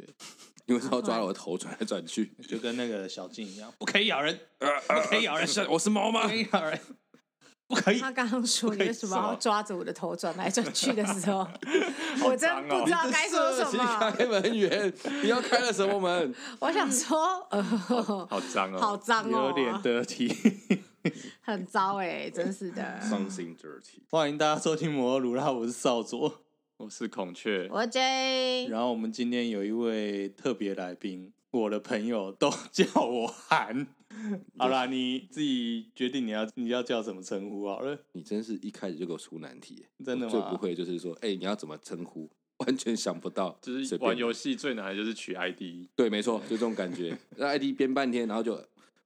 对，因为是要抓了我的头转来转去，就跟那个小静一样，不可以咬人，不可以咬人，我是猫吗？不可以咬人，不可以。他刚刚说你为什么要抓着我的头转来转去的时候，哦、我真不知道该说什么。开门员，你要开了什么门？我想说，呃，好脏哦，好脏哦，有点得体，很糟哎、欸，真是的。Something dirty。欢迎大家收听摩托鲁啦，我是少佐。我是孔雀，我 J。然后我们今天有一位特别来宾，我的朋友都 叫我韩。好啦，你自己决定你要你要叫什么称呼好了。你真是一开始就给我出难题，真的吗？最不会就是说，哎、欸，你要怎么称呼？完全想不到。就是玩游戏最难的就是取 ID。对，没错，就这种感觉。那 ID 编半天，然后就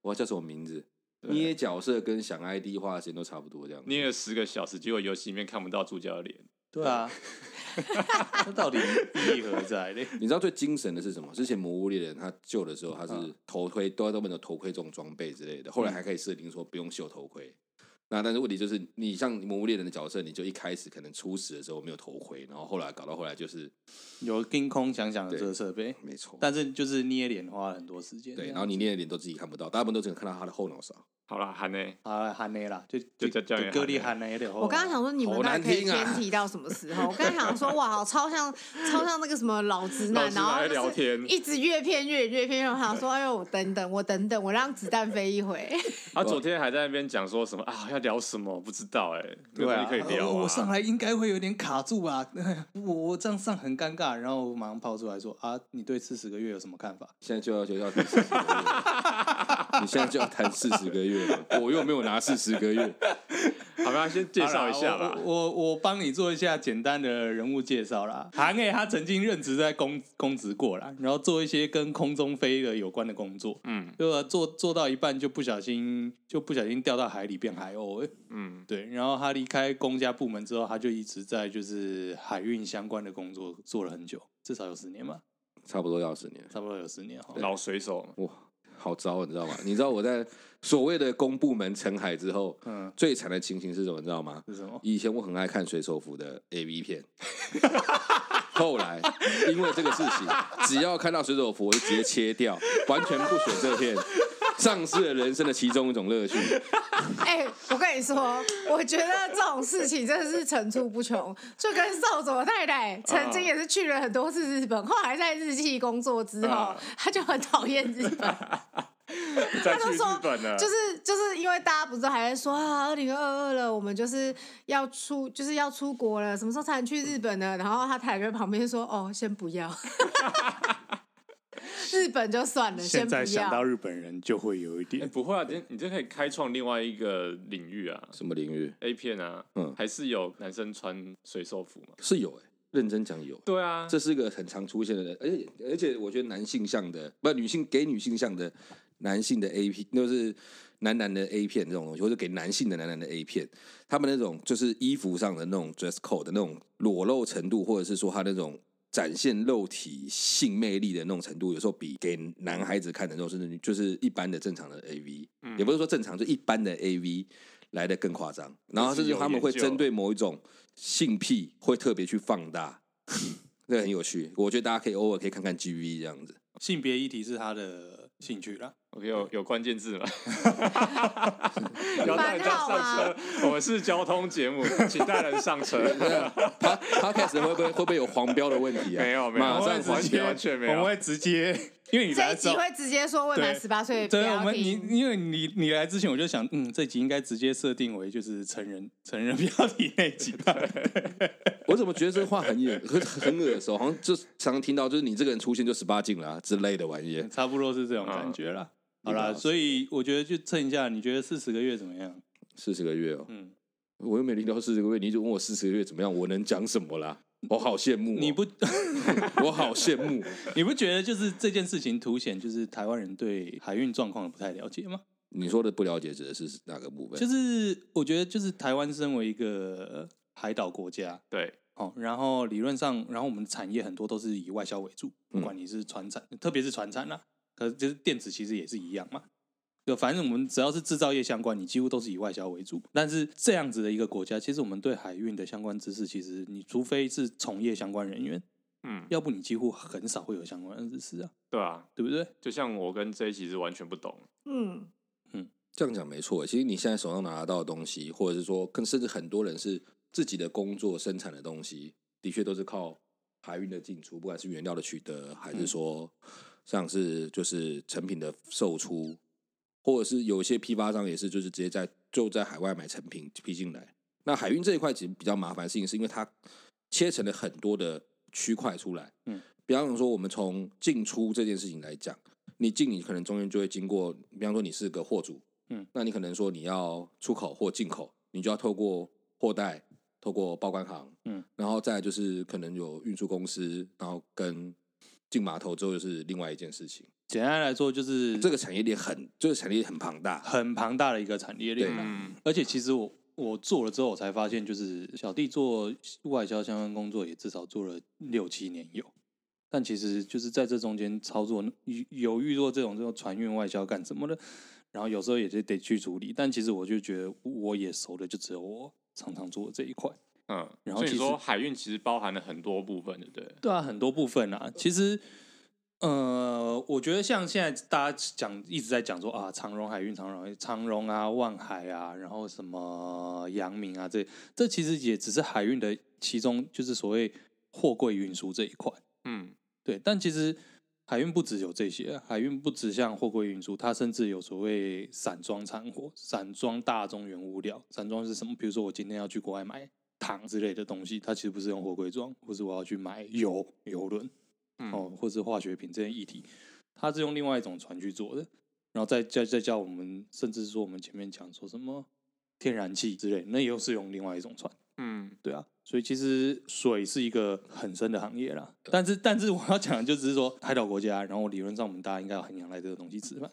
我要叫什么名字？捏角色跟想 ID 花的时间都差不多，这样捏了十个小时，结果游戏里面看不到主角的脸。对啊，这 到底意义何在呢？你知道最精神的是什么？之前魔物猎人他救的时候，他是头盔都要都没有头盔这种装备之类的，后来还可以设定说不用秀头盔。那但是问题就是，你像魔物猎人的角色，你就一开始可能初始的时候没有头盔，然后后来搞到后来就是有盯空想想的这个设备，没错。但是就是捏脸花了很多时间，对，然后你捏的脸都自己看不到，大部分都只能看到他的后脑勺。好了，韩内，好韩内啦，就就叫叫歌里韩内的。我刚刚想说，你们大概可以偏题到什么时候？我刚刚想说，哇，超像超像那个什么老直男，然后聊天，一直越偏越越偏。我想说，哎呦，我等等，我等等，我让子弹飞一回。他昨天还在那边讲说什么啊？要聊什么？不知道哎。对啊，可以聊。我上来应该会有点卡住吧，我我这样上很尴尬。然后我马上抛出来说啊，你对四十个月有什么看法？现在就要就要谈四十个月，你现在就要谈四十个月了，我又没有。拿四十个月，好吧，先介绍一下吧。我我帮你做一下简单的人物介绍啦。韩诶，他曾经任职在公公职过啦，然后做一些跟空中飞的有关的工作。嗯，就做做到一半就不小心就不小心掉到海里变海鸥。嗯，对。然后他离开公家部门之后，他就一直在就是海运相关的工作做了很久，至少有十年吧。差不多要十年，差不多有十年。老水手哇。好糟，你知道吗？你知道我在所谓的公部门沉海之后，嗯，最惨的情形是什么？你知道吗？是什么？以前我很爱看水手服的 AV 片，后来因为这个事情，只要看到水手服，我就直接切掉，完全不选这片，丧失了人生的其中一种乐趣。哎、欸，我跟你说，我觉得这种事情真的是层出不穷。就跟少佐太太曾经也是去了很多次日本，后来在日记工作之后，他就很讨厌日本。他就说，就是就是因为大家不是还在说啊，二零二二了，我们就是要出就是要出国了，什么时候才能去日本呢？然后他太太在旁边说，哦，先不要。日本就算了，现在想到日本人就会有一点、欸、不会啊，你你这可以开创另外一个领域啊，什么领域？A 片啊，嗯，还是有男生穿水手服吗？是有哎、欸，认真讲有。对啊，这是一个很常出现的人，而且而且我觉得男性向的，不，女性给女性向的男性的 A 片，就是男男的 A 片这种东西，或者给男性的男男的 A 片，他们那种就是衣服上的那种 dress code 的那种裸露程度，或者是说他那种。展现肉体性魅力的那种程度，有时候比给男孩子看的那种，甚至就是一般的正常的 AV，嗯，也不是说正常，就一般的 AV 来的更夸张。然后甚至他们会针对某一种性癖，会特别去放大，这个很有趣。我觉得大家可以偶尔可以看看 GV 这样子。性别议题是他的兴趣啦。OK，有有关键字吗？要带人上车，我们是交通节目，请带人上车。他他开始会不会会不会有黄标的问题啊？没有没有，马上直接完全没有，我们会直接，因为你来这一集会直接说未满十八岁。对，我们你因为你你来之前我就想，嗯，这集应该直接设定为就是成人成人标题那集吧。我怎么觉得这个话很耳很很耳熟，好像就常常听到，就是你这个人出现就十八禁了之类的玩意，差不多是这种感觉啦。好啦，所以我觉得就蹭一下，你觉得四十个月怎么样？四十个月哦，嗯，我又没听到四十个月，你就问我四十个月怎么样，我能讲什么啦？我好羡慕、哦，你不，我好羡慕，你不觉得就是这件事情凸显就是台湾人对海运状况不太了解吗？你说的不了解指的是哪个部分？就是我觉得就是台湾身为一个海岛国家，对，哦，然后理论上，然后我们的产业很多都是以外销为主，不管你是船产，嗯、特别是船产啦。可是，就是电子其实也是一样嘛。就反正我们只要是制造业相关，你几乎都是以外销为主。但是这样子的一个国家，其实我们对海运的相关知识，其实你除非是从业相关人员，嗯，要不你几乎很少会有相关的知识啊。对啊，对不对？就像我跟 J 其实完全不懂。嗯嗯，这样讲没错。其实你现在手上拿得到的东西，或者是说，更甚至很多人是自己的工作生产的东西，的确都是靠海运的进出，不管是原料的取得，还是说像是就是成品的售出，或者是有一些批发商也是就是直接在就在海外买成品批进来。那海运这一块其实比较麻烦的事情，是因为它切成了很多的区块出来。嗯，比方说我们从进出这件事情来讲，你进你可能中间就会经过，比方说你是个货主，嗯，那你可能说你要出口或进口，你就要透过货代，透过报关行，嗯，然后再就是可能有运输公司，然后跟进码头之后就是另外一件事情。简单来说，就是这个产业链很，这个产业链很庞大，很庞大的一个产业链。对，而且其实我。我做了之后，我才发现，就是小弟做外销相关工作也至少做了六七年有，但其实就是在这中间操作有有遇到这种这种船运外销干什么的，然后有时候也是得去处理。但其实我就觉得我也熟的就只有我常常做的这一块。嗯，然后其实说海运其实包含了很多部分，对不对？对啊，很多部分啊，其实。呃，我觉得像现在大家讲一直在讲说啊，长荣海运、长荣、长荣啊、万海啊，然后什么阳明啊，这这其实也只是海运的其中，就是所谓货柜运输这一块。嗯，对。但其实海运不只有这些，海运不只像货柜运输，它甚至有所谓散装产货、散装大宗原物料。散装是什么？比如说我今天要去国外买糖之类的东西，它其实不是用货柜装，或是我要去买油油轮。哦，或是化学品这些议题，它是用另外一种船去做的，然后再再再叫我们，甚至说我们前面讲说什么天然气之类，那又是用另外一种船。嗯，对啊，所以其实水是一个很深的行业啦。但是，但是我要讲的就只是说海岛国家，然后理论上我们大家应该要很仰赖这个东西吃饭。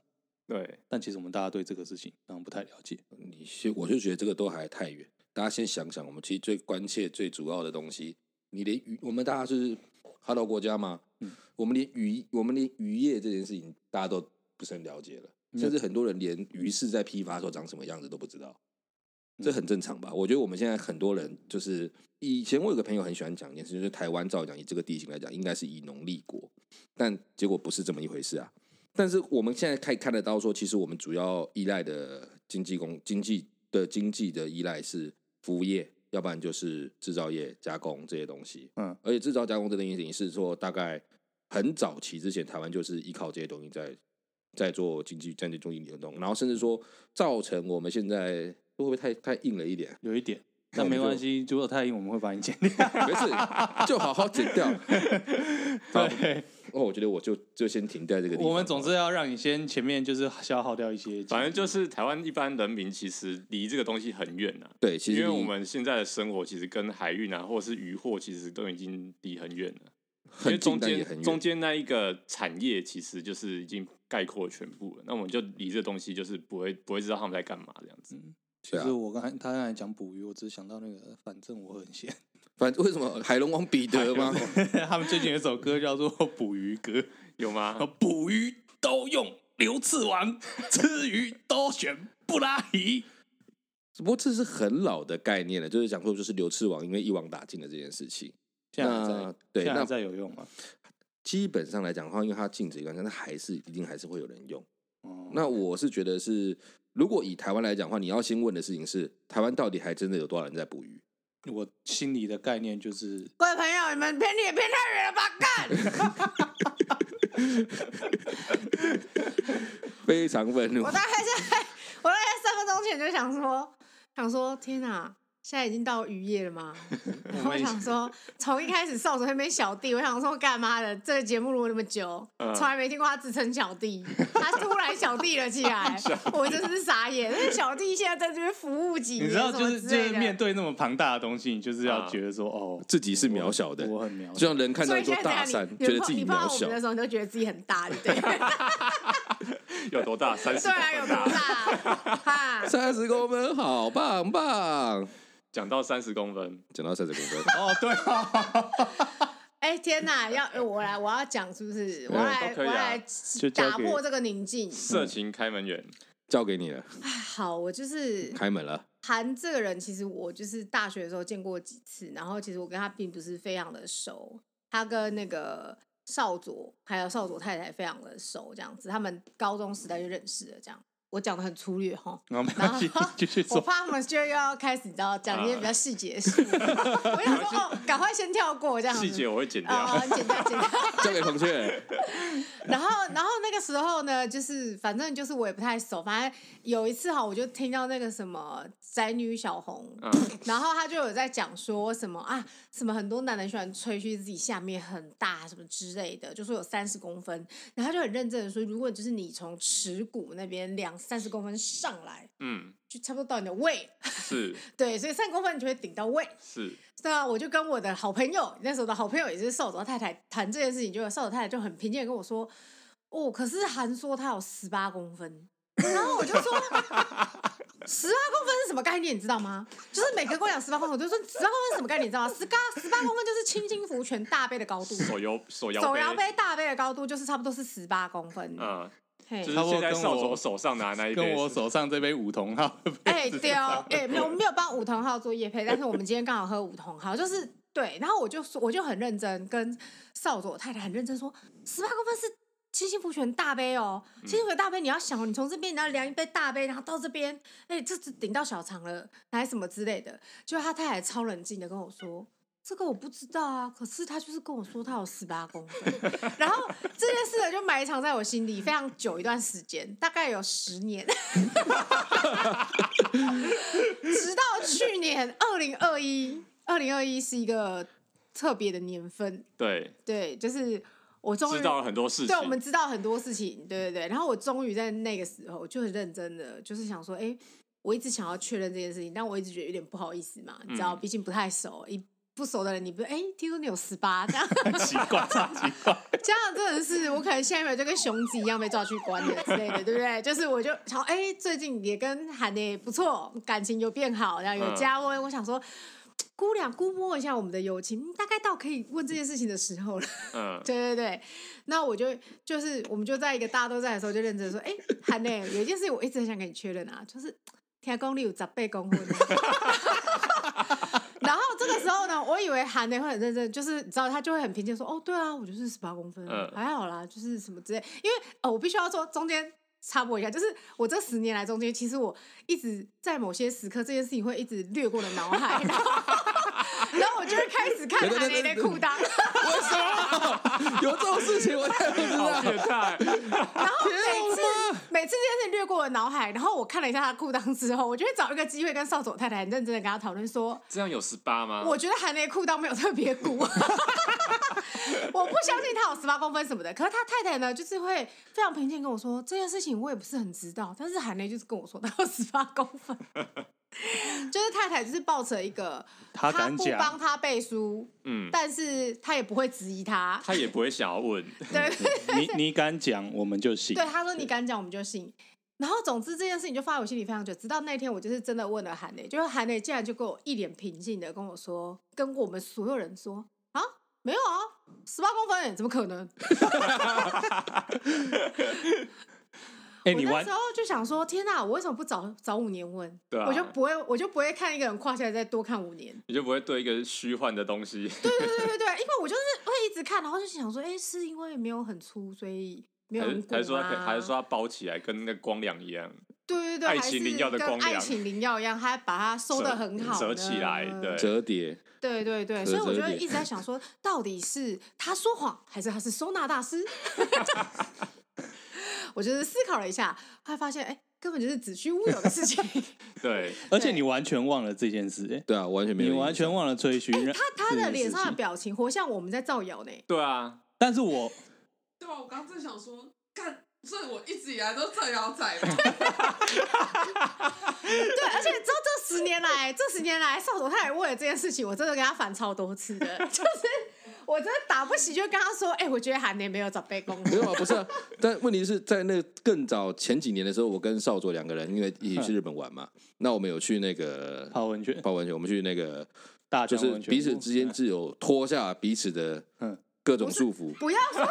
对，但其实我们大家对这个事情然后不太了解。你先，我就觉得这个都还太远。大家先想想，我们其实最关切、最主要的东西，你连鱼，我们大家是海岛国家吗？嗯，我们连渔，我们连渔业这件事情，大家都不是很了解了，甚至很多人连鱼市在批发的时候长什么样子都不知道，这很正常吧？我觉得我们现在很多人就是，以前我有个朋友很喜欢讲一件事，就是台湾照讲以这个地形来讲，应该是以农立国，但结果不是这么一回事啊。但是我们现在可以看得到，说其实我们主要依赖的经济工经济的经济的依赖是服务业。要不然就是制造业加工这些东西，嗯，而且制造加工这东西是说，大概很早期之前，台湾就是依靠这些东西在在做经济、战略中心流动，然后甚至说造成我们现在会不会太太硬了一点？有一点，但没关系，如果太硬，我们会把你剪掉，没事，就好好剪掉。对。哦，我觉得我就就先停在这个地方。我们总是要让你先前面就是消耗掉一些，反正就是台湾一般人民其实离这个东西很远呐、啊。对，其实因为我们现在的生活其实跟海运啊，或者是渔获，其实都已经离很远了。因为中间中间那一个产业其实就是已经概括全部了。那我们就离这东西就是不会不会知道他们在干嘛这样子。嗯、其实我刚才他刚才讲捕鱼，我只是想到那个，反正我很闲。反正为什么海龙王彼得吗？他们最近有一首歌叫做《捕鱼歌》，有吗？捕鱼都用流刺网，吃鱼都选布拉提。不过这是很老的概念了，就是讲说就是流刺王，因为一网打尽的这件事情。现在在对，那在有用吗？基本上来讲的话，因为它禁止一段，但是还是一定还是会有人用。哦，那我是觉得是，如果以台湾来讲的话，你要先问的事情是，台湾到底还真的有多少人在捕鱼？我心里的概念就是，各位朋友，你们偏离也偏太远了吧？干！非常愤怒。我大概在，我大概三分钟前就想说，想说，天哪！现在已经到渔业了吗？然后我想说，从一开始少主那边小弟，我想说干嘛的？这个节目录那么久，从来没听过他自称小弟，他突然小弟了起来，我真是傻眼。那小弟现在在这边服务几年？你知道，就是就是面对那么庞大的东西，你就是要觉得说，哦，自己是渺小的，我很渺小，就像人看到一座大山，觉得自己渺小。的时候，你就觉得自己很大，对。有多大？三十？对啊，有多大？哈三十公分，好棒棒。讲到三十公分，讲到三十公分，哦，对啊，哎天哪，要我来，我要讲是不是？我来，我来打破这个宁静。色情开门员交给你了。好，我就是 开门了。韩这个人，其实我就是大学的时候见过几次，然后其实我跟他并不是非常的熟。他跟那个少佐还有少佐太太非常的熟，这样子，他们高中时代就认识了，这样。我讲的很粗略哈，然后我怕他们就要开始，你知道讲一些比较细节的事。我想说哦，赶快先跳过这样子。细节我会剪掉，啊，剪掉剪掉。交给孔雀。然后，然后那个时候呢，就是反正就是我也不太熟，反正有一次哈，我就听到那个什么宅女小红，然后她就有在讲说什么啊，什么很多男人喜欢吹嘘自己下面很大什么之类的，就说有三十公分，然后他就很认真的说，如果就是你从耻骨那边两。三十公分上来，嗯，就差不多到你的胃，是，对，所以三公分你就会顶到胃，是，对啊，我就跟我的好朋友，那时候的好朋友也是少佐太太谈这件事情，就少佐太太就很平静的跟我说，哦，可是韩说他有十八公分，然后我就说，十八公分是什么概念，你知道吗？就是每个跟我讲十八公分，我就说十八公分是什么概念，你知道吗？十八十八公分就是轻轻福全大杯的高度，手摇手摇手摇杯大杯的高度就是差不多是十八公分，嗯。就是现在少佐手上拿那一杯，跟我手上这杯五同号。哎，对哦，哎，没有没有帮五同号做夜配，但是我们今天刚好喝五同号，就是对。然后我就说，我就很认真跟少佐太太很认真说，十八公分是七星福泉大杯哦，七星福泉大杯，你要想，你从这边你要量一杯大杯，然后到这边，哎，这只顶到小肠了，还是什么之类的。就他太太超冷静的跟我说。这个我不知道啊，可是他就是跟我说他有十八公分，然后这件事呢就埋藏在我心里非常久一段时间，大概有十年，直到去年二零二一，二零二一是一个特别的年份，对。对，就是我终于知道了很多事情，对，我们知道很多事情，对对对，然后我终于在那个时候就很认真的，就是想说，哎，我一直想要确认这件事情，但我一直觉得有点不好意思嘛，你知道，毕竟不太熟一。不熟的人，你不哎、欸，听说你有十八，这样很 奇怪，超奇怪。这样真的是，我可能下一秒就跟熊子一样被抓去关了之类的，对不对？就是我就想，哎、欸，最近也跟韩的不错，感情有变好，然后有加温。嗯、我想说，估量估摸一下我们的友情，大概到可以问这件事情的时候了。嗯，对对对。那我就就是，我们就在一个大家都在的时候，就认真说，哎、欸，韩的有一件事情我一直很想跟你确认啊，就是听讲你有十八公分。然后呢，我以为韩内会很认真，就是你知道他就会很平静说：“哦，对啊，我就是十八公分，嗯、还好啦，就是什么之类。”因为哦，我必须要说中间插播一下，就是我这十年来中间，其实我一直在某些时刻，这件事情会一直掠过了脑海，然后，然后我就会开始看韩磊的裤裆。为什么有这种事情？我太不知道。然后每次 每次这件事情掠过我脑海，然后我看了一下他的裤裆之后，我就会找一个机会跟少佐太太很认真的跟他讨论说：“这样有十八吗？”我觉得韩雷裤裆没有特别鼓，我不相信他有十八公分什么的。可是他太太呢，就是会非常平静跟我说这件事情，我也不是很知道。但是韩雷就是跟我说他有十八公分。就是太太，就是抱着一个他不帮他背书，嗯，但是他也不会质疑他，他也不会想要问，对，你你敢讲，我们就信。对，他说你敢讲，我们就信。然后总之这件事情就放在我心里非常久，直到那天我就是真的问了韩磊，就是韩磊竟然就跟我一脸平静的跟我说，跟我们所有人说啊，没有啊，十八公分，怎么可能？欸、我那时候就想说，天哪！我为什么不早早五年问？对啊，我就不会，我就不会看一个人跨下来再多看五年。你就不会对一个虚幻的东西？对对对对对，因为我就是会一直看，然后就想说，哎、欸，是因为没有很粗，所以没有还是说还是说它包起来跟那个光亮一样？对对对，爱情灵药的光良，爱情灵药一样，它把它收的很好，折起来，对，折叠。对对对，所以我就一直在想说，到底是他说谎，还是他是收纳大师？我就是思考了一下，后来发现，哎，根本就是子虚乌有的事情。对，而且你完全忘了这件事，哎，对啊，完全没有，你完全忘了吹嘘。他他的脸上的表情，活像我们在造谣呢。对啊，但是我，对啊，我刚刚正想说，干，所以我一直以来都造谣仔。对，而且之后这十年来，这十年来，少佐他也为了这件事情，我真的跟他反超多次的，就是。我真的打不起，就跟他说：“哎、欸，我觉得韩年没有找背公。”没有啊，不是啊。但问题是在那更早前几年的时候，我跟少佐两个人因为一起去日本玩嘛，嗯、那我们有去那个泡温泉，泡温泉。我们去那个大就是彼此之间自有脱下彼此的各种束缚。不要说，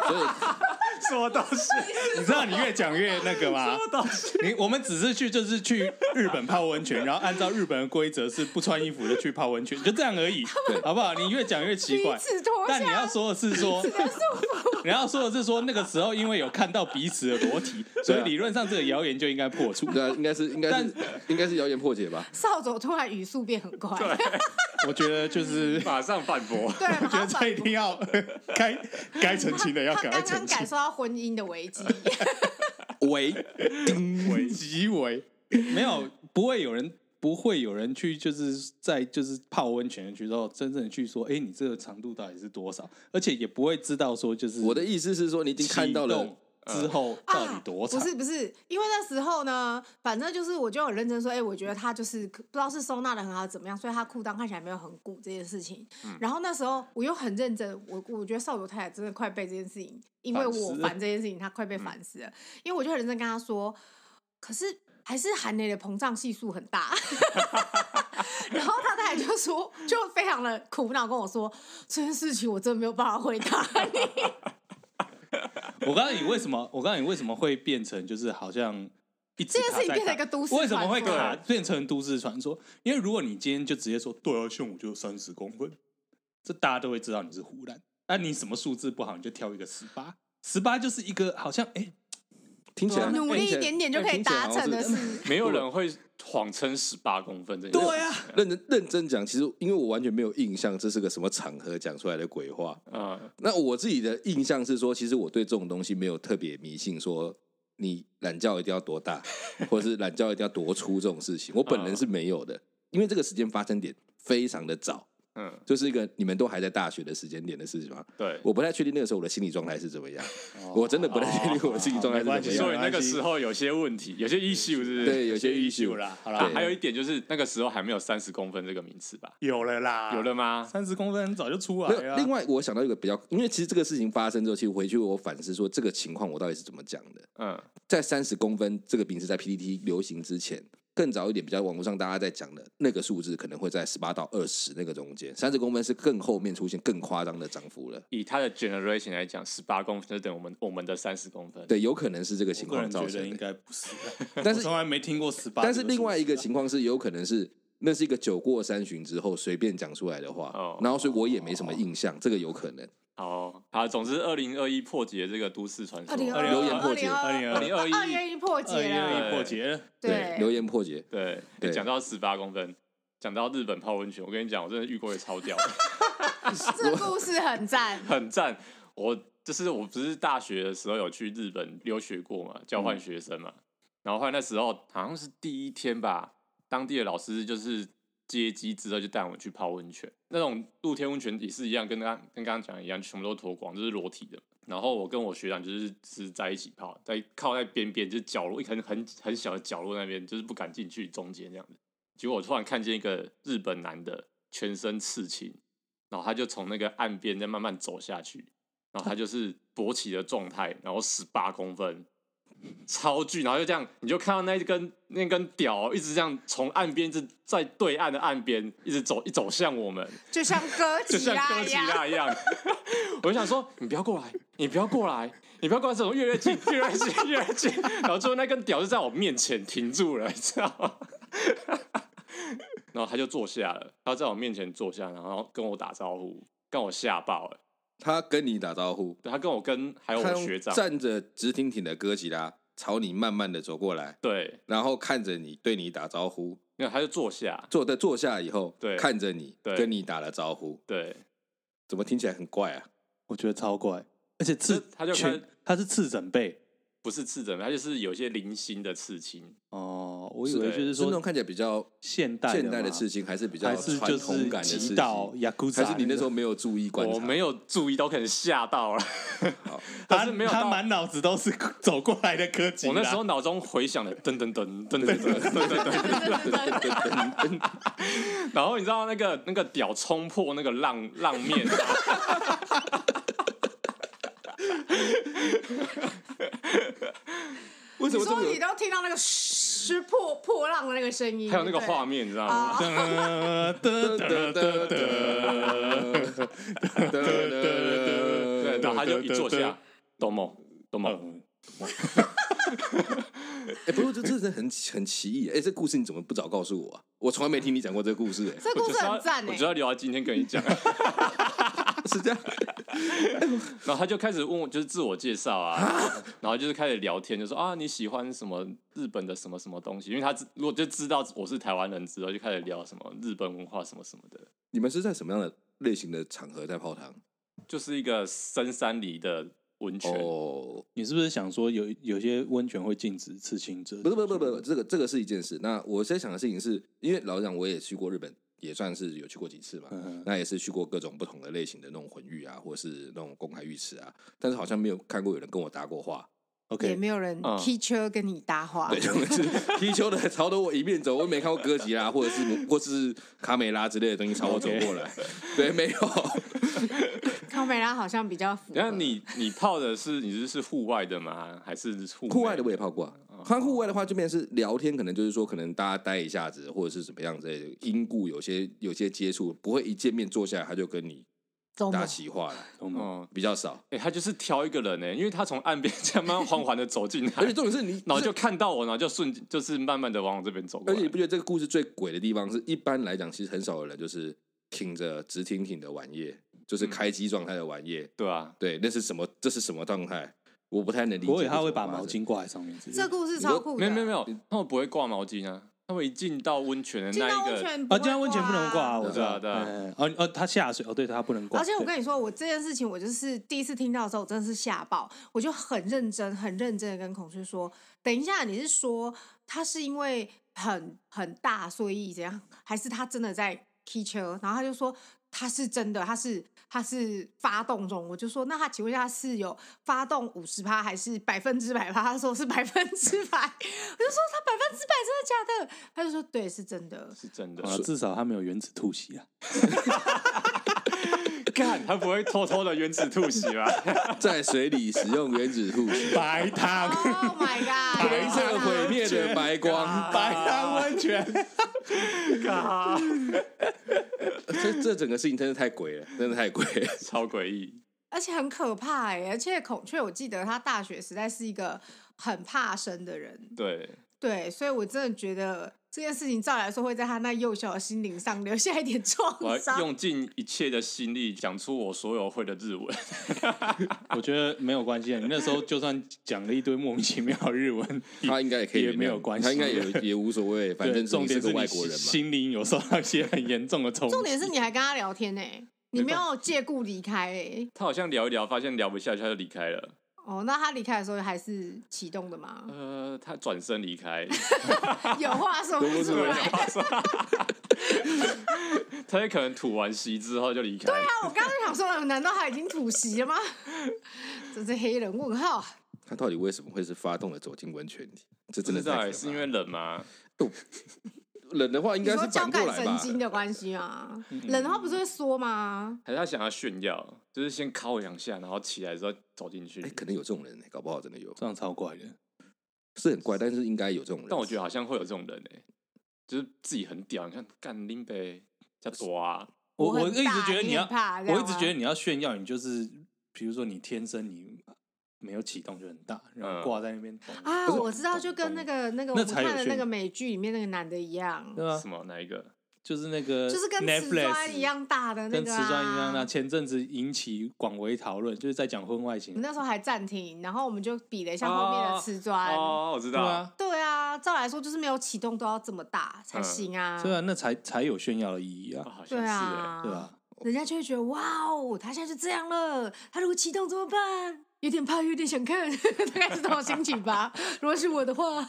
所以什么东西？你知道你越讲越那个吗？什么东西？你我们只是去就是去日本泡温泉，然后按照日本的规则是不穿衣服的去泡温泉，就这样而已，好不好？你越讲越奇怪。但你要说的是说，你要说的是说那个时候因为有看到彼此的裸体，所以理论上这个谣言就应该破除。对啊，应该是应该是应该是谣言破解吧？少佐突然语速变很快，我觉得就是 马上反驳。对，我觉得这一定要 该该澄清的要赶快澄清。刚刚感受到婚姻的危机，危危极危，没有不会有人不会有人去就是在就是泡温泉的时候真正的去说，哎，你这个长度到底是多少？而且也不会知道说就是我的意思是说，你已经看到了。之后到底多长？不是不是，因为那时候呢，反正就是我就很认真说，哎，我觉得他就是不知道是收纳的很好怎么样，所以他裤裆看起来没有很鼓这件事情。然后那时候我又很认真，我我觉得少佐太太真的快被这件事情，因为我烦这件事情，他快被烦死了。因为我就很认真跟他说，可是还是韩磊的膨胀系数很大。然后他太太就说，就非常的苦恼跟我说，这件事情我真的没有办法回答你。我告诉你为什么？我告诉你为什么会变成就是好像一直这件事情变成一个都市？为什么会卡变成都市传说？因为如果你今天就直接说对啊，胸我就三十公分，这大家都会知道你是唬烂。那你什么数字不好，你就挑一个十八，十八就是一个好像哎。听起来努力一点点就可以达成的事，没有人会谎称十八公分。对呀，认真认真讲，其实因为我完全没有印象，这是个什么场合讲出来的鬼话啊。那我自己的印象是说，其实我对这种东西没有特别迷信，说你懒觉一定要多大，或者是懒觉一定要多粗这种事情，我本人是没有的，因为这个时间发生点非常的早。嗯，就是一个你们都还在大学的时间点的事情嘛。对，我不太确定那个时候我的心理状态是怎么样。我真的不太确定我的心理状态是怎么样。所以那个时候有些问题，有些 issue 是不是？对，有些 issue 啦。好了，还有一点就是那个时候还没有三十公分这个名词吧？有了啦，有了吗？三十公分早就出来了。另外，我想到一个比较，因为其实这个事情发生之后，其实回去我反思说这个情况我到底是怎么讲的。嗯，在三十公分这个名词在 PPT 流行之前。更早一点，比较网络上大家在讲的那个数字，可能会在十八到二十那个中间，三十公分是更后面出现更夸张的涨幅了。以它的 generation 来讲，十八公分就等于我们我们的三十公分。对，有可能是这个情况造成的。应该不是，但是从来没听过十八。但是另外一个情况是，有可能是那是一个酒过三巡之后随便讲出来的话，哦、然后所以我也没什么印象，哦、这个有可能。好好，总之二零二一破解这个都市传说，留言破解，二零二一，二零二一破解了，破解。了，对，留言破解，对，讲到十八公分，讲到日本泡温泉，我跟你讲，我真的遇过也超屌的，这故事很赞，很赞。我就是我不是大学的时候有去日本留学过嘛，交换学生嘛，然后后来那时候好像是第一天吧，当地的老师就是。接机之后就带我们去泡温泉，那种露天温泉也是一样，跟刚跟刚刚讲一样，全部都脱光，就是裸体的。然后我跟我学长就是是在一起泡，在靠在边边，就是角落一很很很小的角落那边，就是不敢进去中间这样子。结果我突然看见一个日本男的，全身刺青，然后他就从那个岸边再慢慢走下去，然后他就是勃起的状态，然后十八公分。超巨，然后就这样，你就看到那一根那根屌一直这样从岸边，一直在对岸的岸边一直走，一走向我们，就像哥吉拉一样，就像哥吉拉一样。我就想说，你不要过来，你不要过来，你不要过来，这种越来越近，越来越近，越来越近。然后最后那根屌就在我面前停住了，你知道吗？然后他就坐下了，他在我面前坐下，然后跟我打招呼，跟我吓爆了。他跟你打招呼，他跟我跟还有我学长。站着直挺挺的哥吉拉朝你慢慢的走过来，对，然后看着你对你打招呼，那他就坐下，坐在坐下以后，对，看着你跟你打了招呼，对，怎么听起来很怪啊？我觉得超怪，而且刺他就全他是刺整背。不是刺整，它就是有些零星的刺青哦。我以为就是说那种看起来比较现代现代的刺青，还是比较传统感的刺青？还是你那时候没有注意观察？我没有注意到，可能吓到了。他 是没有，他满脑子都是走过来的科技。我那时候脑中回响的噔噔噔噔噔噔噔噔，然后你知道那个那个屌冲破那个浪浪面。为什么说你都听到那个嘘破破浪的那个声音？还有那个画面，你知道吗？对，然后他就一坐下，多么都猛。哎，不过这这真的很很奇异。哎，这故事你怎么不早告诉我啊？我从来没听你讲过这个故事。哎，这故事很赞哎，我觉得留到今天跟你讲。是这样。然后他就开始问我，就是自我介绍啊，然后就是开始聊天，就说啊你喜欢什么日本的什么什么东西？因为他如果就知道我是台湾人之后，就开始聊什么日本文化什么什么的。你们是在什么样的类型的场合在泡汤？就是一个深山里的温泉。哦，你是不是想说有有些温泉会禁止刺青者？不是不是不是不是，这个这个是一件事。那我在想的事情是，因为老实讲，我也去过日本。也算是有去过几次嘛，嗯、那也是去过各种不同的类型的那种混浴啊，或者是那种公开浴池啊，但是好像没有看过有人跟我搭过话，OK，也没有人踢球跟你搭话，对，就是踢球的朝着我一面走，我也没看过哥吉拉或者是或是卡美拉之类的东西朝我走过来.对，没有。卡美拉好像比较符合。那你你泡的是你是是户外的吗？还是户外的？我也泡过、啊。看户外的话，这边是聊天，可能就是说，可能大家待一下子，或者是怎么样之类的，因故有些有些接触，不会一见面坐下来他就跟你搭起话来，嗯，比较少。哎、欸，他就是挑一个人呢，因为他从岸边这样慢慢缓缓的走进来，而且重点是你，然后就看到我，然后就顺就是慢慢的往我这边走。而且你不觉得这个故事最鬼的地方是，一般来讲，其实很少有人就是挺着直挺挺的玩夜，就是开机状态的玩意，对啊，对，那是什么？这是什么状态？我不太能理解，所以他会把毛巾挂在上面。这故事超酷。没有没有没有，他们不会挂毛巾啊。他们一进到温泉的那一个，啊，进到温泉不能挂，我知道，对。哦哦，他下水哦，对他不能挂。而且我跟你说，我这件事情，我就是第一次听到的时候，我真的是吓爆。我就很认真、很认真的跟孔雀说：“等一下，你是说他是因为很很大，所以这样，还是他真的在踢球？”然后他就说。他是真的，他是他是发动中，我就说，那他请问一下是有发动五十趴还是百分之百趴？他说是百分之百，我就说他百分之百真的假的？他就说对，是真的，是真的，啊，至少他没有原子吐息啊。干，他不会偷偷的原子吐息吧？在水里使用原子吐息，白汤，Oh my god，白色毁灭的白光，白汤。温泉，这这整个事情真的太鬼了，真的太鬼了，超诡异，而且很可怕哎！而且孔雀，我记得他大学时代是一个很怕生的人，对对，所以我真的觉得。这件事情照来说会在他那幼小的心灵上留下一点创 伤。我用尽一切的心力讲出我所有会的日文。我觉得没有关系，你那时候就算讲了一堆莫名其妙的日文，他应该也可以，也没有关系，他应该也也无所谓。反正重点是外国人嘛，心灵有受到一些很严重的冲击。重点是你还跟他聊天呢，你没有借故离开哎。他好像聊一聊，发现聊不下去，他就离开了。哦，那他离开的时候还是启动的吗？呃，他转身离开，有话说不出来。他也可能吐完息之后就离开。对啊，我刚刚想说，难道他已经吐息了吗？这是黑人问号。他到底为什么会是发动的走进温泉里？这真的在是因为冷吗？冷的话应该是交感神经的关系啊。冷的话不是会缩吗？还是他想要炫耀，就是先敲两下，然后起来之后走进去。哎，可能有这种人，搞不好真的有。这样超怪的，是很怪，但是应该有这种人。但我觉得好像会有这种人哎，就是自己很屌，你看干拎呗，叫多啊。我我一直觉得你要，我一直觉得你要炫耀，你就是比如说你天生你。没有启动就很大，然后挂在那边。啊，我知道，就跟那个那个我们看的那个美剧里面那个男的一样。对啊。什么？哪一个？就是那个，就是跟瓷砖一样大的那个。跟瓷砖一样大。前阵子引起广为讨论，就是在讲婚外情。我那时候还暂停，然后我们就比了一下后面的瓷砖。哦，我知道。对啊。对啊，照来说就是没有启动都要这么大才行啊。对啊，那才才有炫耀的意义啊。对啊。对啊。人家就会觉得哇哦，他现在就这样了，他如果启动怎么办？有点怕，有点想看，大概是这种心情吧。如果是我的话，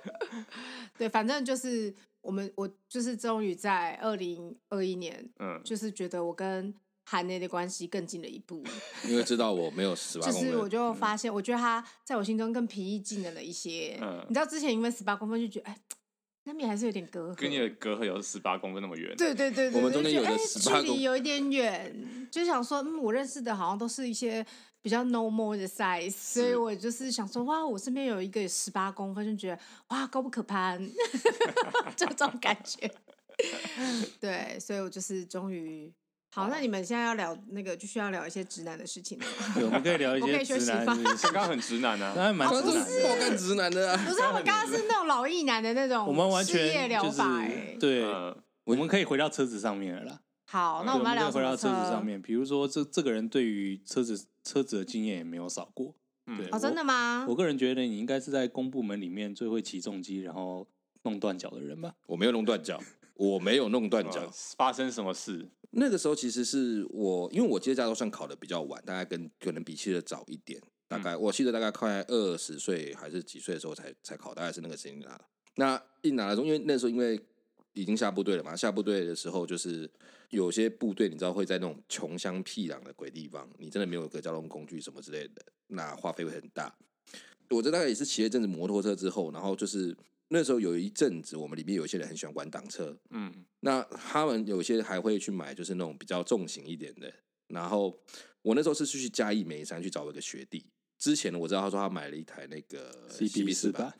对，反正就是我们，我就是终于在二零二一年，嗯，就是觉得我跟韩内的关系更近了一步。因为知道我没有十八公分，就是我就发现，我觉得他在我心中更平易近人了一些。嗯，你知道之前因为十八公分就觉得，哎，那边还是有点隔阂，跟你的隔阂有十八公分那么远。对对对对，我们中间有个十八公分，距离有一点远，就想说，嗯，我认识的好像都是一些。比较 normal 的 size，所以我就是想说，哇，我身边有一个十八公分，就觉得哇，高不可攀，就 这种感觉。对，所以我就是终于好，那你们现在要聊那个，就需要聊一些直男的事情了。对，我们可以聊一些 直男。刚刚很直男啊，那还蛮直男的，爆干直男的啊。不是，我们刚刚是那种老艺男的那种，我们完全疗法。哎，对，我们可以回到车子上面了啦。好，那我们要聊回到车子上面，比如说这这个人对于车子车子的经验也没有少过。对，哦，真的吗？我个人觉得你应该是在公部门里面最会骑重机，然后弄断脚的人吧？我没有弄断脚，我没有弄断脚。发生什么事？那个时候其实是我，因为我接驾照算考的比较晚，大概跟可能比其的早一点。大概、嗯、我记得大概快二十岁还是几岁的时候才才考，大概是那个时间拿。那一拿来说，因为那时候因为已经下部队了嘛，下部队的时候就是有些部队你知道会在那种穷乡僻壤的鬼地方，你真的没有个交通工具什么之类的，那花费会很大。我这大概也是骑了一阵子摩托车之后，然后就是。那时候有一阵子，我们里面有一些人很喜欢玩挡车，嗯，那他们有些还会去买，就是那种比较重型一点的。然后我那时候是去嘉义梅山去找我一个学弟，之前呢我知道他说他买了一台那个 CB 四百，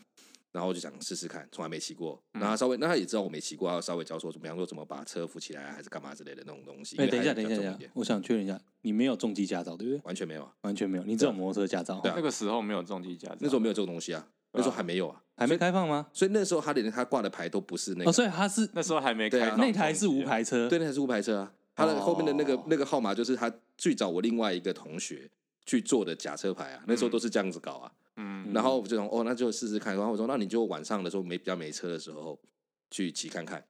然后我就想试试看，从来没骑过。然后他稍微，那他也知道我没骑过，他稍微教说，怎么样说怎么把车扶起来，还是干嘛之类的那种东西。哎，等一下，等一下，等一下，我想确认一下，你没有重机驾照对不对？完全没有，完全没有，你只有摩托车驾照。对，那个时候没有重机驾照，那时候没有这种东西啊。那时候还没有啊，还没开放吗？所以那时候他连他挂的牌都不是那个，所以他是那时候还没开放，那台是无牌车，对，那台是无牌车啊。他的后面的那个那个号码就是他最早我另外一个同学去做的假车牌啊。那时候都是这样子搞啊，嗯，然后我就说哦，那就试试看。然后我说那你就晚上的时候没比较没车的时候去骑看看，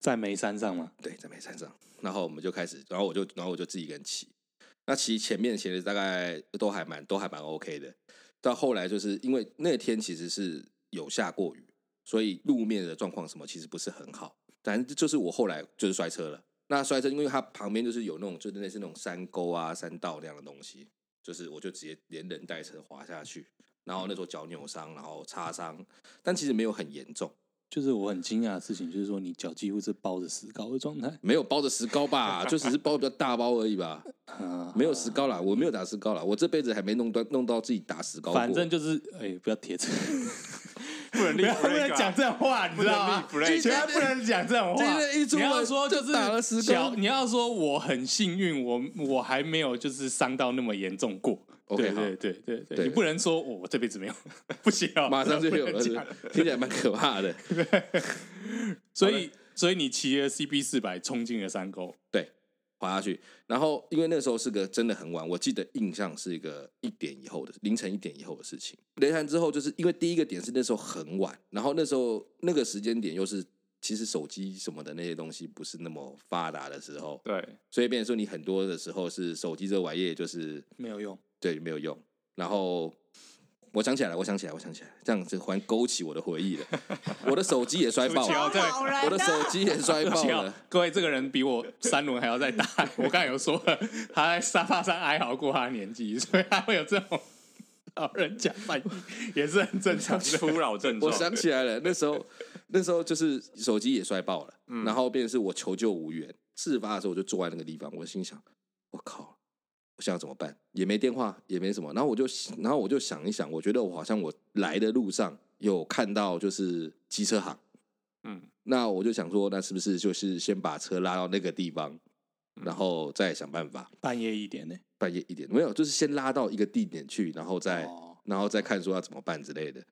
在梅山上吗？对，在梅山上。然后我们就开始，然后我就然后我就自己一个人骑。那骑前面骑的大概都还蛮都还蛮 OK 的。到后来就是因为那天其实是。有下过雨，所以路面的状况什么其实不是很好。反正就是我后来就是摔车了。那摔车，因为它旁边就是有那种，就类似那种山沟啊、山道那样的东西，就是我就直接连人带车滑下去，然后那时候脚扭伤，然后擦伤，但其实没有很严重。就是我很惊讶的事情，就是说你脚几乎是包着石膏的状态，没有包着石膏吧？就只是包比较大包而已吧。没有石膏啦，我没有打石膏啦，我这辈子还没弄到弄到自己打石膏。反正就是，哎，不要贴车。不能不能讲这种话，你知道吗？绝对不能讲这种话。你要说就是小，你要说我很幸运，我我还没有就是伤到那么严重过。对对对对对，你不能说我这辈子没有，不行，马上就有了，听起来蛮可怕的。所以所以你骑了 CB 四百冲进了山沟，对。滑下去，然后因为那时候是个真的很晚，我记得印象是一个一点以后的凌晨一点以后的事情。雷残之后，就是因为第一个点是那时候很晚，然后那时候那个时间点又是其实手机什么的那些东西不是那么发达的时候，对，所以变成说你很多的时候是手机这玩意就是没有用，对，没有用，然后。我想起来了，我想起来，我想起来，这样子忽然勾起我的回忆了。我的手机也 摔爆了，我的手机也摔爆了。各位，这个人比我三轮还要再大。我刚才有说了，他在沙发上哀嚎过他的年纪，所以他会有这种老人家反应，也是很正常的 初老症状。我想起来了，那时候那时候就是手机也摔爆了，嗯、然后变成是我求救无援。事发的时候，我就坐在那个地方，我心想：我靠。想要怎么办？也没电话，也没什么。然后我就，然后我就想一想，我觉得我好像我来的路上有看到就是机车行，嗯，那我就想说，那是不是就是先把车拉到那个地方，然后再想办法。半夜一点呢？半夜一点没有，就是先拉到一个地点去，然后再，哦、然后再看说要怎么办之类的。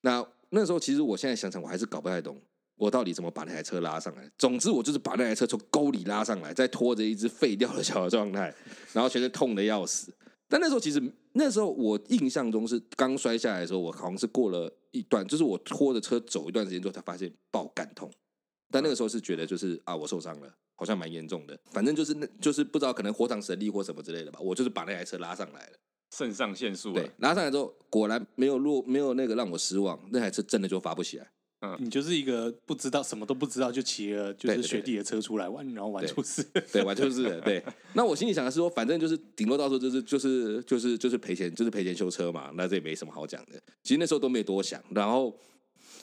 那那时候其实我现在想想，我还是搞不太懂。我到底怎么把那台车拉上来？总之，我就是把那台车从沟里拉上来，再拖着一只废掉的小的状态，然后全身痛得要死。但那时候其实，那时候我印象中是刚摔下来的时候，我好像是过了一段，就是我拖着车走一段时间之后，才发现爆干痛。但那个时候是觉得就是啊，我受伤了，好像蛮严重的。反正就是那，就是不知道可能火场神力或什么之类的吧。我就是把那台车拉上来了，肾上腺素。对，拉上来之后，果然没有落，没有那个让我失望，那台车真的就发不起来。嗯，你就是一个不知道什么都不知道就骑了就是学弟的车出来玩，然后玩出事，对，玩出事，对。那我心里想的是说，反正就是顶多到时候就是就是就是就是赔钱，就是赔钱修车嘛，那这也没什么好讲的。其实那时候都没多想，然后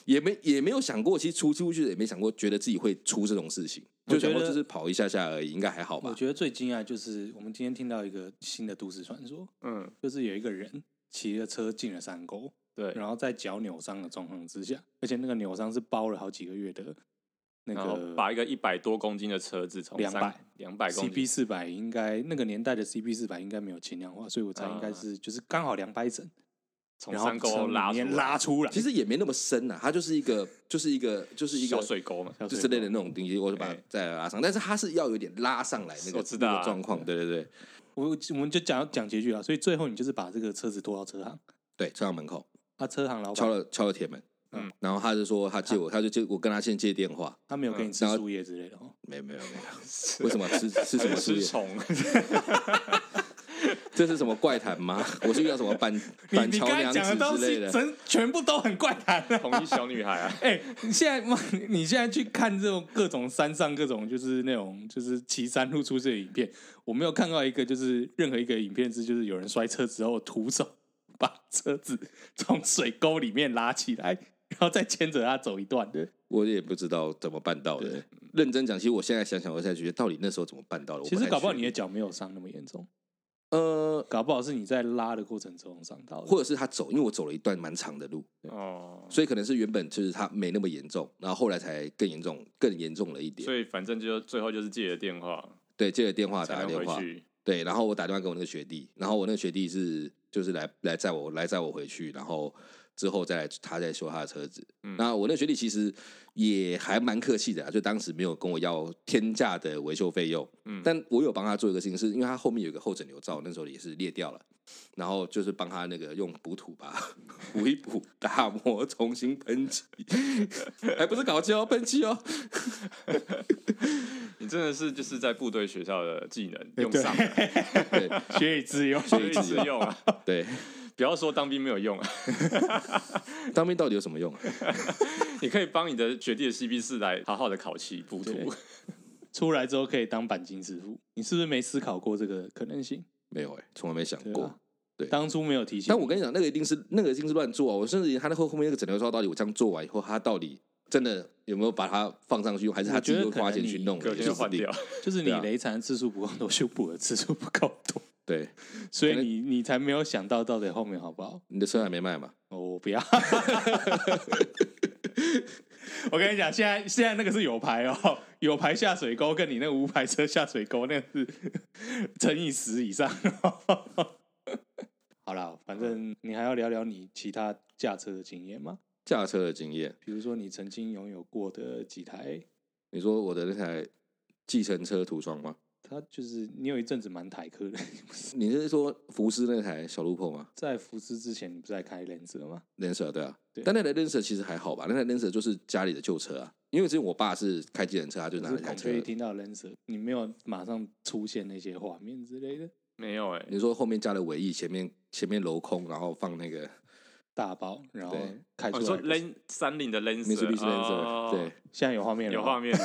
也没也没有想过，其实出出去也没想过，觉得自己会出这种事情，就想过就是跑一下下而已，应该还好吧。我觉得最惊讶就是我们今天听到一个新的都市传说，嗯，就是有一个人骑着车进了山沟。对，然后在脚扭伤的状况之下，而且那个扭伤是包了好几个月的那个把一个一百多公斤的车子从两百两百公斤。CB 四百应该那个年代的 CB 四百应该没有轻量化，所以我猜应该是就是刚好两百整，从山沟拉出拉出来，其实也没那么深呐，它就是一个就是一个就是一个小水沟嘛，就之类的那种东西，我就把它再拉上，但是它是要有点拉上来那个那个状况，对对对，我我们就讲讲结局啊，所以最后你就是把这个车子拖到车行，对，车行门口，啊，车行老板敲了敲了铁门。嗯，然后他就说他借我，他就借我跟他先借电话。他没有给你吃树叶之类的哦？没有没有没有。为什么吃吃什么树叶？吃虫。这是什么怪谈吗？我是遇到什么板板桥娘子之类的？全全部都很怪谈。红衣小女孩啊！哎，你现在 你现在去看这种各种山上各种就是那种就是骑山路出这个影片，我没有看到一个就是任何一个影片是就是有人摔车之后徒手把车子 从水沟里面拉起来。然后再牵着他走一段的，我也不知道怎么办到的。认真讲，其实我现在想想，我现在觉得到底那时候怎么办到的？其实搞不好你的脚没有伤那么严重，呃，搞不好是你在拉的过程中伤到的，或者是他走，因为我走了一段蛮长的路哦，所以可能是原本就是他没那么严重，然后后来才更严重，更严重了一点。所以反正就最后就是借了电话，对，借了电话打电话，对，然后我打电话给我那个学弟，然后我那个学弟是就是来来载我来载我回去，然后。之后再来，他再修他的车子。嗯、那我那学弟其实也还蛮客气的啊，就当时没有跟我要天价的维修费用。嗯，但我有帮他做一个事情，是因为他后面有一个后枕流罩，那时候也是裂掉了，然后就是帮他那个用补土吧，补一补，打磨，重新喷漆，还不是搞胶喷漆哦。你真的是就是在部队学校的技能用上了，对，学以致用，学以致用啊，对。不要说当兵没有用啊，当兵到底有什么用啊？你可以帮你的学弟的 CB 四来好好的考期补涂，出来之后可以当钣金师傅。你是不是没思考过这个可能性？没有哎、欸，从来没想过。对，啊、对，当初没有提醒。但我跟你讲，那个一定是那个一定是乱做啊！我甚至连他那后后面那个枕头罩到底我这样做完以后，他到底真的有没有把它放上去，还是他自己会花钱去弄？就换掉，就是你雷残次数不够多，修补的次数不够多。对，所以你你才没有想到到底后面好不好？你的车还没卖嘛？哦，我不要。我跟你讲，现在现在那个是有牌哦，有牌下水沟，跟你那个无牌车下水沟，那个是 乘以十以上。好了，反正你还要聊聊你其他驾车的经验吗？驾车的经验，比如说你曾经拥有过的几台？你说我的那台计程车途装吗？他就是你有一阵子蛮台客的，你是说福斯那台小路破吗？在福斯之前，你不是在开 Lancer 吗？Lancer 对啊，对但那台 Lancer 其实还好吧？那台 Lancer 就是家里的旧车啊，因为之前我爸是开机人车，他就拿那台车。可以听到 Lancer，你没有马上出现那些画面之类的？没有哎、欸。你说后面加了尾翼，前面前面镂空，然后放那个大包，然后开出来。你说 Lan 三菱的 Lancer，Mitsubishi Lancer，、哦、对，现在有画面了，有画面。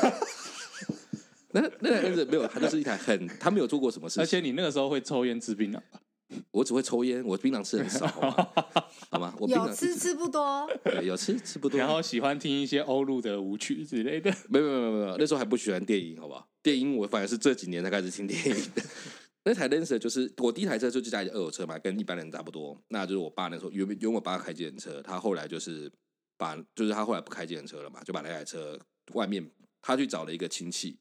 那那台车子没有，它就是一台很，他没有做过什么事情。而且你那个时候会抽烟吃槟榔吧？我只会抽烟，我槟榔吃很少，好吗？我槟榔吃吃不多，对，有吃吃不多。然后喜欢听一些欧陆的舞曲之类的。没有没有没有没有，那时候还不喜欢电影，好不好？电影我反而是这几年才开始听电影的。那台 Lancer 就是我第一台车，就是家里的二手车嘛，跟一般人差不多。那就是我爸那时候原原我爸开计程车，他后来就是把，就是他后来不开计程车了嘛，就把那台车外面他去找了一个亲戚。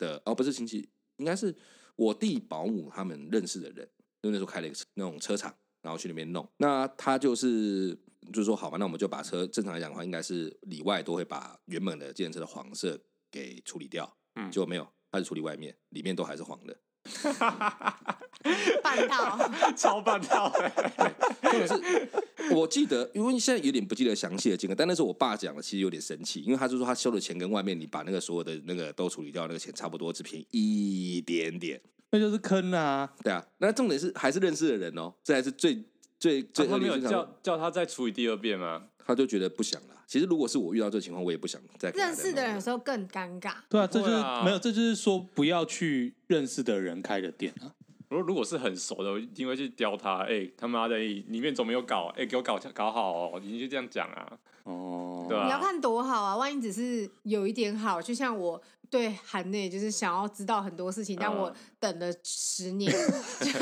的哦，不是亲戚，应该是我弟保姆他们认识的人，就那时候开了一个那种车厂，然后去那边弄。那他就是就是说，好吧，那我们就把车正常来讲的话，应该是里外都会把原本的自行车的黄色给处理掉，嗯，结果没有，他是处理外面，里面都还是黄的。半套，超半套。或者是我记得，因为现在有点不记得详细的金额，但那时候我爸讲的，其实有点生气，因为他就说他收的钱跟外面你把那个所有的那个都处理掉，那个钱差不多，只便宜一点点，那就是坑啊。对啊，那重点是还是认识的人哦，这还是最最最。他没有叫叫他再处理第二遍吗？他就觉得不想了。其实如果是我遇到这个情况，我也不想再认识的人有时候更尴尬。对啊，这就是没有，这就是说不要去认识的人开的店啊。如果如果是很熟的，我一定会去刁他。哎、欸，他妈的，里面怎么没有搞？哎、欸，给我搞搞好哦！你就这样讲啊。哦，对啊。你要看多好啊！万一只是有一点好，就像我对韩内就是想要知道很多事情，但我等了十年，就是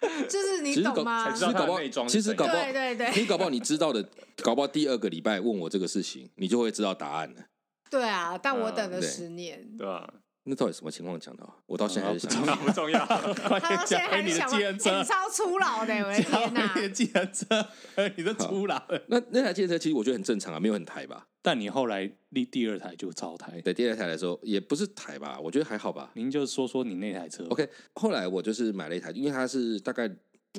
就是你懂吗？其实搞不好，其实搞不好，对对对，你搞不好你知道的，搞不好第二个礼拜问我这个事情，你就会知道答案了。对啊，但我等了十年，对吧？那到底什么情况讲的？我到现在还是想不重要。他到现在还是想，你超粗老的，我的 天哪！你的计程车，你的粗老。那那台计程车其实我觉得很正常啊，没有很抬吧？但你后来立第二台就超台，对，第二台的时候也不是台吧？我觉得还好吧。您就说说你那台车。OK，后来我就是买了一台，因为它是大概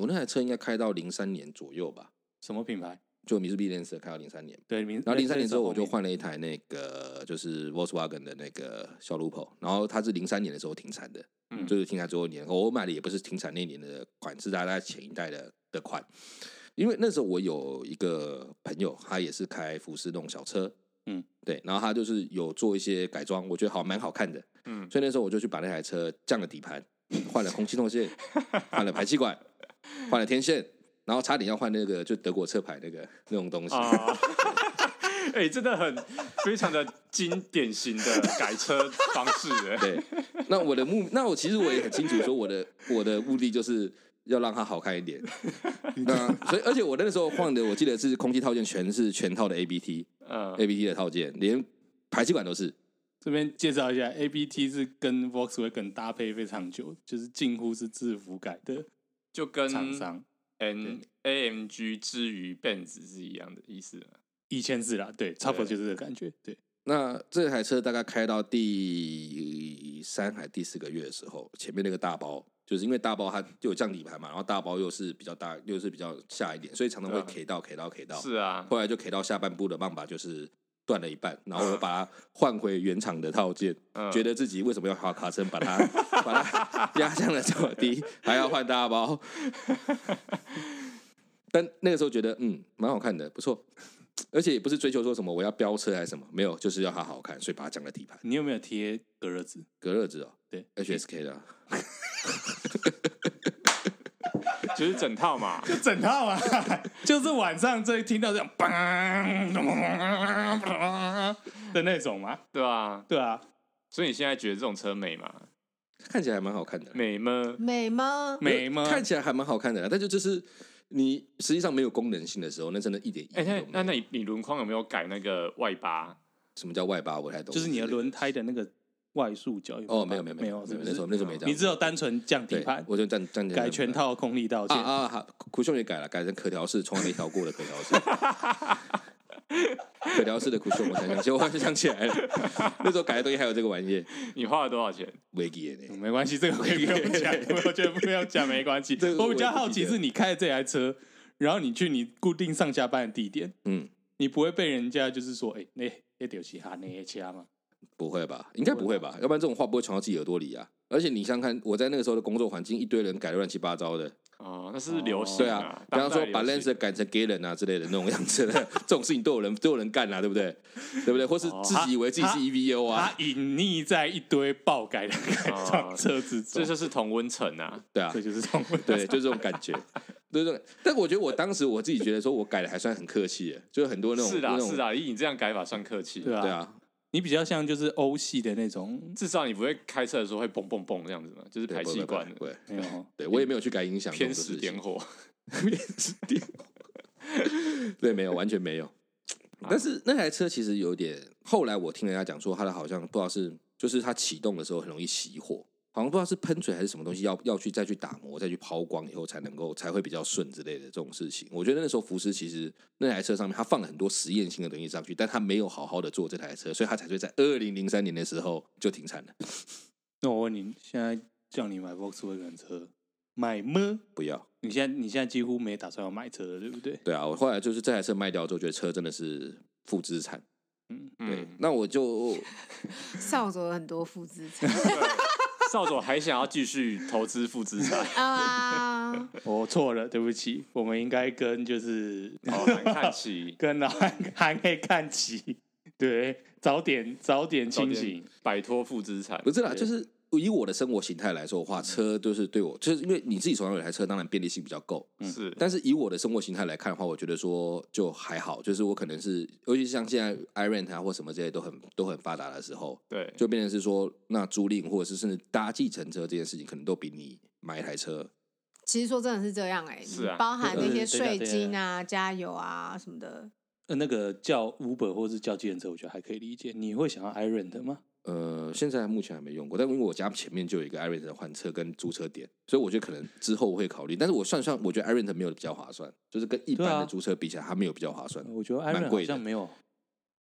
我那台车应该开到零三年左右吧？什么品牌？就米斯比兰斯开到零三年，对，然后零三年之后我就换了一台那个就是 Volkswagen 的那个小 Lupo，然后它是零三年的时候停产的，嗯，就是停产最后一年，我买的也不是停产那年的款，是大概前一代的的款，因为那时候我有一个朋友，他也是开福斯那种小车，嗯，对，然后他就是有做一些改装，我觉得好蛮好看的，嗯，所以那时候我就去把那台车降了底盘，换了空气动线，换了排气管，换了天线。然后差点要换那个，就德国车牌那个 那种东西。哎、欸，真的很非常的经典型的改车方式。对，那我的目，那我其实我也很清楚，说我的 我的目的就是要让它好看一点。那所以，而且我那个时候换的，我记得是空气套件全是全套的 ABT，嗯，ABT 的套件，连排气管都是。这边介绍一下，ABT 是跟 Volkswagen 搭配非常久，就是近乎是制服改的，就跟厂商。N A M G 之于 Benz 是一样的意思，以前是啦，对，差不多就是这个感觉。对，那这台车大概开到第三还第四个月的时候，前面那个大包，就是因为大包它就有降底盘嘛，然后大包又是比较大，又是比较下一点，所以常常会 K 到 K 到 K 到。是啊，后来就 K 到下半部的棒把就是断了一半，然后我把它换回原厂的套件，嗯、觉得自己为什么要花卡车把它 把它压降了这么低，还要换大包。但那个时候觉得嗯蛮好看的，不错，而且也不是追求说什么我要飙车还是什么，没有，就是要它好看，所以把它降了底盘。你有没有贴隔热纸？隔热纸哦，对，HSK 的，就是整套嘛，就整套啊，就是晚上这一听到这样 的那种嘛，对啊，对啊，所以你现在觉得这种车美吗？看起来还蛮好看的，美吗？美吗？美吗？看起来还蛮好看的，但就就是。你实际上没有功能性的时候，那真的一点意义都没有。哎，那那你你轮框有没有改那个外八？什么叫外八？我还懂。就是你的轮胎的那个外束角。哦，没有没有没有，那时候那时候没这样。你只有单纯降底盘，我就降降改全套空力道件啊好！酷兄也改了，改成可调式，从来没调过的可调式。可调式的酷兄我才想起，我还是想起来了。那时候改的东西还有这个玩意，你花了多少钱？没记呢，没关系，这个可以不用讲，我觉得不用讲没关系。我比较好奇是你开的这台车。然后你去你固定上下班的地点，嗯，你不会被人家就是说，哎，那那丢其他那些车吗？不会吧，应该不会吧，要不然这种话不会传到自己耳朵里啊。而且你想想看，我在那个时候的工作环境，一堆人改的乱七八糟的，哦，那是流行，对啊，比方说把 Lancer 改成 Galen 啊之类的那种样子的，这种事情都有人都有人干啊，对不对？对不对？或是自己以为自己是 EVO 啊，他隐匿在一堆爆改的改装车子中，这就是同温层啊，对啊，这就是同温，对，就是这种感觉。对对，但我觉得我当时我自己觉得说，我改的还算很客气，就是很多那种是啊是啊，以你这样改法算客气，对啊，你比较像就是欧系的那种，至少你不会开车的时候会嘣嘣嘣这样子嘛，就是排气管的，对，没有，对我也没有去改音响，偏死点火，偏死点火，对，没有，完全没有。但是那台车其实有点，后来我听人家讲说，它的好像不知道是，就是它启动的时候很容易熄火。好像不知道是喷嘴还是什么东西，要要去再去打磨，再去抛光以后才能够才会比较顺之类的这种事情。我觉得那时候福斯其实那台车上面他放了很多实验性的东西上去，但他没有好好的做这台车，所以他才会在二零零三年的时候就停产了。那我问你，现在叫你买 Volkswagen 车，买吗？不要。你现在你现在几乎没打算要买车了，对不对？对啊，我后来就是这台车卖掉之后，觉得车真的是负资产。嗯，对。那我就少走了很多负资产。少佐还想要继续投资负资产 啊！我错了，对不起。我们应该跟就是老韩看齐，跟老韩韩可以看齐，对，早点早点清醒，摆脱负资产。不是啦，就是。以我的生活形态来说的话，车就是对我，就是因为你自己手上有台车，当然便利性比较够。是，但是以我的生活形态来看的话，我觉得说就还好，就是我可能是，尤其像现在 iRent 啊或什么这些都很都很发达的时候，对，就变成是说，那租赁或者是甚至搭计程车这件事情，可能都比你买一台车。其实说真的是这样哎、欸，是啊，包含那些税金啊、加油啊什么的。呃，那个叫 Uber 或是叫计程车，我觉得还可以理解。你会想要 iRent 吗？呃，现在目前还没用过，但因为我家前面就有一个 iRent 的换车跟租车点，所以我觉得可能之后我会考虑。但是我算算，我觉得 iRent 没有比较划算，就是跟一般的租车比起来，它没有比较划算。我觉得 iRent 好像没有。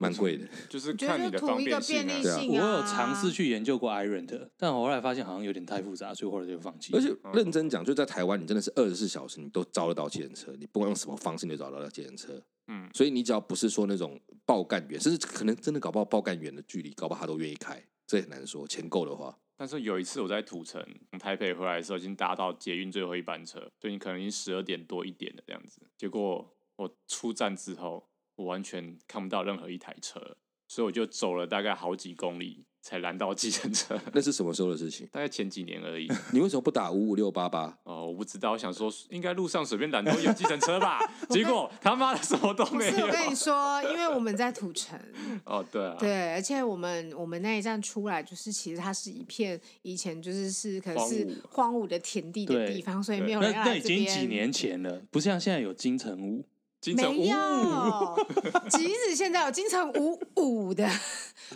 蛮贵的，就是看你的方便性啊。对啊，我有尝试去研究过 iRent，但我后来发现好像有点太复杂，所以后来就放弃。而且认真讲，就在台湾，你真的是二十四小时你都招得到计程车，你不管用什么方式你都找得到计程车。嗯，所以你只要不是说那种爆干员，甚至可能真的搞不好爆干员的距离，搞不好他都愿意开，这也很难说。钱够的话。但是有一次我在土城从台北回来的时候，已经搭到捷运最后一班车，所以你可能已经十二点多一点的这样子。结果我出站之后，我完全看不到任何一台车。所以我就走了大概好几公里才拦到计程车。那是什么时候的事情？大概前几年而已。你为什么不打五五六八八？哦，我不知道，我想说应该路上随便拦都有计程车吧。结果他妈的什么都没有。是我跟你说，因为我们在土城。哦，对啊。对，而且我们我们那一站出来，就是其实它是一片以前就是是可能是荒芜的田地的地方，所以没有人来这边。那已经几年前了，不像现在有金城武。没有，即使现在有金城五五的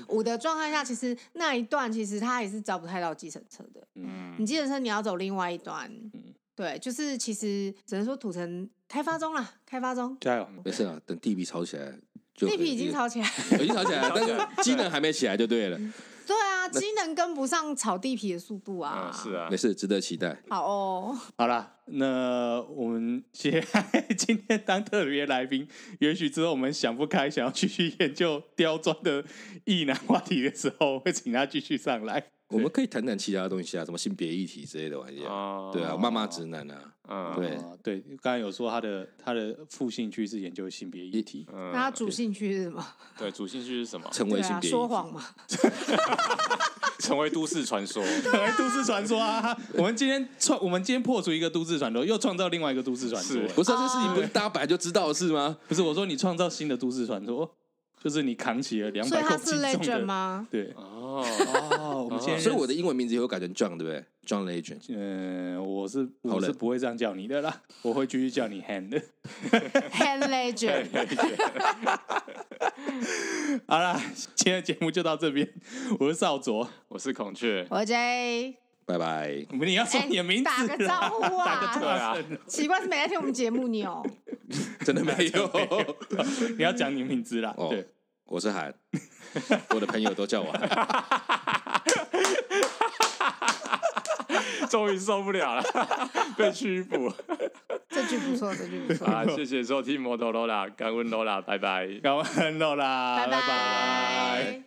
五的状态下，其实那一段其实他也是找不太到计程车的。嗯，你计程车你要走另外一段。嗯，对，就是其实只能说土城开发中了，开发中。加油，没事啊，等地皮炒起来，地皮已经炒起来，已经炒起来了，但是 机能还没起来就对了。对啊，机能跟不上炒地皮的速度啊。嗯、是啊，没事，值得期待。好哦，好啦，那我们接下来今天当特别来宾，也许之后我们想不开，想要继续研究刁钻的意难话题的时候，会请他继续上来。我们可以谈谈其他东西啊，什么性别议题之类的玩意儿。对啊，骂骂直男啊。嗯，对对，刚才有说他的他的副兴趣是研究性别议题。那他主兴趣是什么？对，主兴趣是什么？成为性别说谎嘛？成为都市传说，成为都市传说啊！我们今天创，我们今天破除一个都市传说，又创造另外一个都市传说。不是这事情不是大家本来就知道的事吗？不是，我说你创造新的都市传说。就是你扛起了两百公斤重的，吗？对，哦哦，我们现在，所以我的英文名字以后改成 John，对不对？John Legend。嗯，我是我是不会这样叫你的啦，我会继续叫你 Hand。Hand Legend。好了，今天的节目就到这边。我是少佐，我是孔雀，我是 J。拜拜。你要说你的名字，打个招呼啊！对啊，奇怪是没来听我们节目你哦。真的没有，你要讲你名字啦。对。我是韩，我的朋友都叫我韩，终于受不了了，被屈服。这句不错，这句不错。啊，谢谢收听摩托罗拉，感恩罗拉，拜拜，感恩罗拉，拜拜。